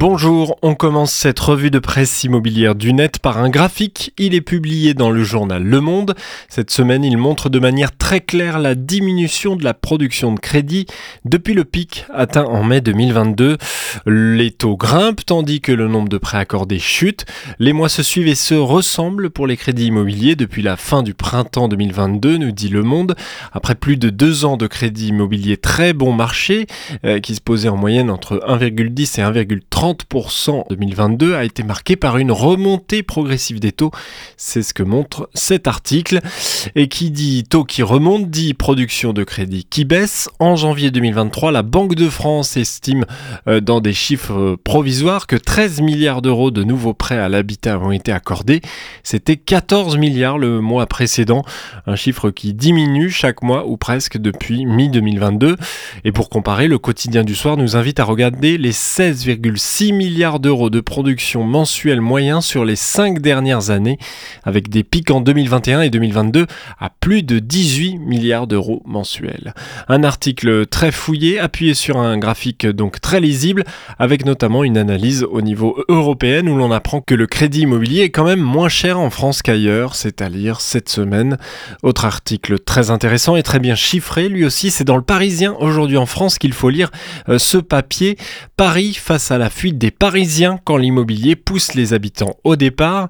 Bonjour, on commence cette revue de presse immobilière du net par un graphique. Il est publié dans le journal Le Monde. Cette semaine, il montre de manière très claire la diminution de la production de crédit depuis le pic atteint en mai 2022. Les taux grimpent tandis que le nombre de prêts accordés chute. Les mois se suivent et se ressemblent pour les crédits immobiliers depuis la fin du printemps 2022, nous dit Le Monde. Après plus de deux ans de crédit immobilier très bon marché, euh, qui se posait en moyenne entre 1,10 et 1,30 30% 2022 a été marqué par une remontée progressive des taux. C'est ce que montre cet article. Et qui dit taux qui remonte dit production de crédit qui baisse. En janvier 2023, la Banque de France estime euh, dans des chiffres provisoires que 13 milliards d'euros de nouveaux prêts à l'habitat ont été accordés. C'était 14 milliards le mois précédent, un chiffre qui diminue chaque mois ou presque depuis mi-2022. Et pour comparer, le quotidien du soir nous invite à regarder les 16,6 6 milliards d'euros de production mensuelle moyen sur les 5 dernières années, avec des pics en 2021 et 2022 à plus de 18 milliards d'euros mensuels. Un article très fouillé, appuyé sur un graphique donc très lisible, avec notamment une analyse au niveau européen où l'on apprend que le crédit immobilier est quand même moins cher en France qu'ailleurs, c'est à lire cette semaine. Autre article très intéressant et très bien chiffré, lui aussi c'est dans le Parisien aujourd'hui en France qu'il faut lire euh, ce papier. Paris face à la fuite des Parisiens quand l'immobilier pousse les habitants au départ.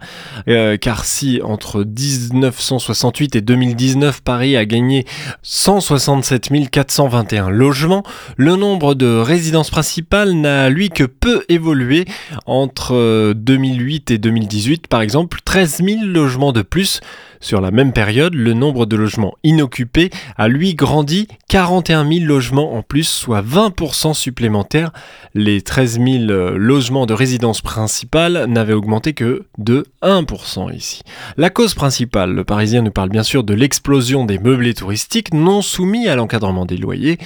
Euh, car si entre 1968 et 2019 Paris a gagné 167 421 logements, le nombre de résidences principales n'a lui que peu évolué. Entre 2008 et 2018 par exemple, 13 000 logements de plus. Sur la même période, le nombre de logements inoccupés a lui grandi 41 000 logements en plus, soit 20% supplémentaires. Les 13 000 logements de résidence principale n'avaient augmenté que de 1% ici. La cause principale, le Parisien nous parle bien sûr de l'explosion des meublés touristiques non soumis à l'encadrement des loyers.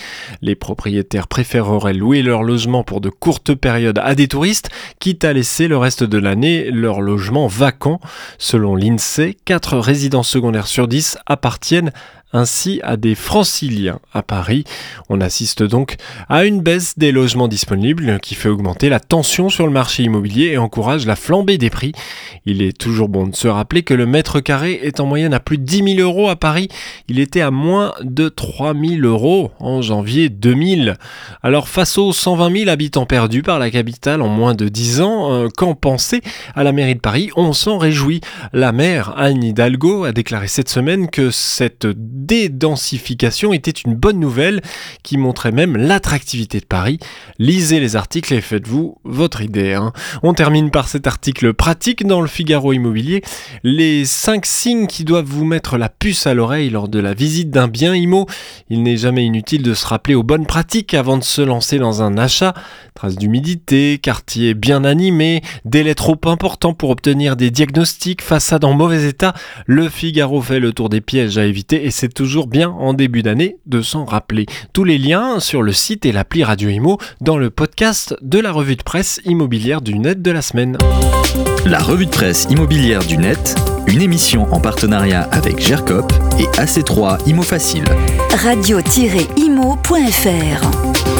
Les propriétaires préféreraient louer leur logement pour de courtes périodes à des touristes, quitte à laisser le reste de l'année leur logement vacant. Selon l'INSEE, 4 résidences secondaires sur 10 appartiennent ainsi à des franciliens à Paris. On assiste donc à une baisse des logements disponibles qui fait augmenter la tension sur le marché immobilier et encourage la flambée des prix. Il est toujours bon de se rappeler que le mètre carré est en moyenne à plus de 10 000 euros à Paris. Il était à moins de 3 000 euros en janvier 2000. Alors face aux 120 000 habitants perdus par la capitale en moins de 10 ans, euh, qu'en penser à la mairie de Paris? On s'en réjouit. La maire Anne Hidalgo a déclaré cette semaine que cette dédensification était une bonne nouvelle qui montrait même l'attractivité de Paris. Lisez les articles et faites-vous votre idée. Hein. On termine par cet article pratique dans le Figaro Immobilier. Les 5 signes qui doivent vous mettre la puce à l'oreille lors de la visite d'un bien IMO. Il n'est jamais inutile de se rappeler aux bonnes pratiques avant de se lancer dans un achat. Traces d'humidité, quartier bien animé, délai trop important pour obtenir des diagnostics, façade en mauvais état. Le Figaro fait le tour des pièges à éviter et c'est toujours bien en début d'année de s'en rappeler. Tous les liens sur le site et l'appli Radio Imo dans le podcast de la revue de presse immobilière du net de la semaine. La revue de presse immobilière du net, une émission en partenariat avec GERCOP et AC3 Imo Facile. Radio-imo.fr